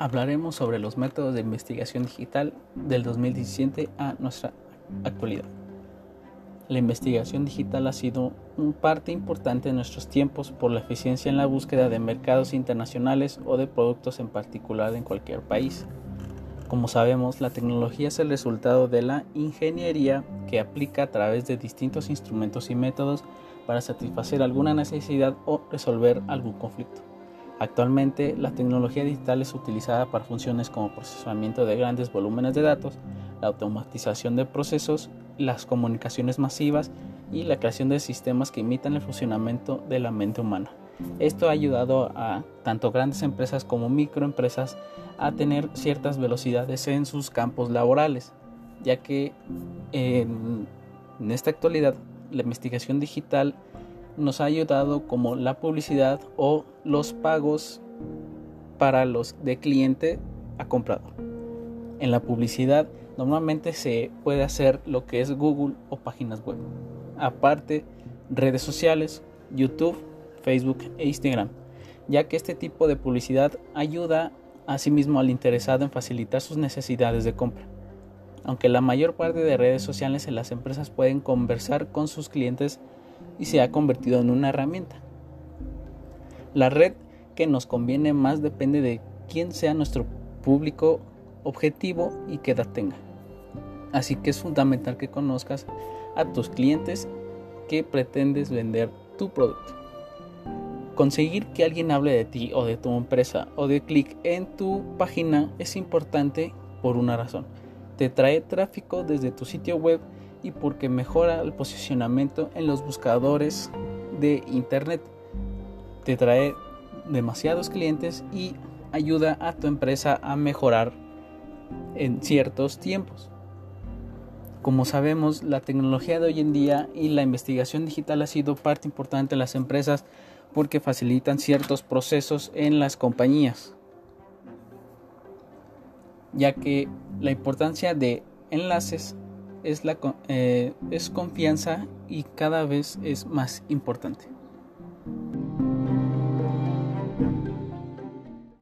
hablaremos sobre los métodos de investigación digital del 2017 a nuestra actualidad. La investigación digital ha sido un parte importante de nuestros tiempos por la eficiencia en la búsqueda de mercados internacionales o de productos en particular en cualquier país. Como sabemos, la tecnología es el resultado de la ingeniería que aplica a través de distintos instrumentos y métodos para satisfacer alguna necesidad o resolver algún conflicto. Actualmente, la tecnología digital es utilizada para funciones como procesamiento de grandes volúmenes de datos, la automatización de procesos, las comunicaciones masivas y la creación de sistemas que imitan el funcionamiento de la mente humana. Esto ha ayudado a tanto grandes empresas como microempresas a tener ciertas velocidades en sus campos laborales, ya que en, en esta actualidad la investigación digital nos ha ayudado como la publicidad o los pagos para los de cliente a comprador. En la publicidad normalmente se puede hacer lo que es Google o páginas web. Aparte, redes sociales, YouTube, Facebook e Instagram, ya que este tipo de publicidad ayuda a sí mismo al interesado en facilitar sus necesidades de compra. Aunque la mayor parte de redes sociales en las empresas pueden conversar con sus clientes y se ha convertido en una herramienta. La red que nos conviene más depende de quién sea nuestro público objetivo y qué edad tenga. Así que es fundamental que conozcas a tus clientes que pretendes vender tu producto. Conseguir que alguien hable de ti o de tu empresa o de clic en tu página es importante por una razón. Te trae tráfico desde tu sitio web y porque mejora el posicionamiento en los buscadores de internet. Te trae demasiados clientes y ayuda a tu empresa a mejorar en ciertos tiempos. Como sabemos, la tecnología de hoy en día y la investigación digital ha sido parte importante de las empresas porque facilitan ciertos procesos en las compañías, ya que la importancia de enlaces es, la, eh, es confianza y cada vez es más importante.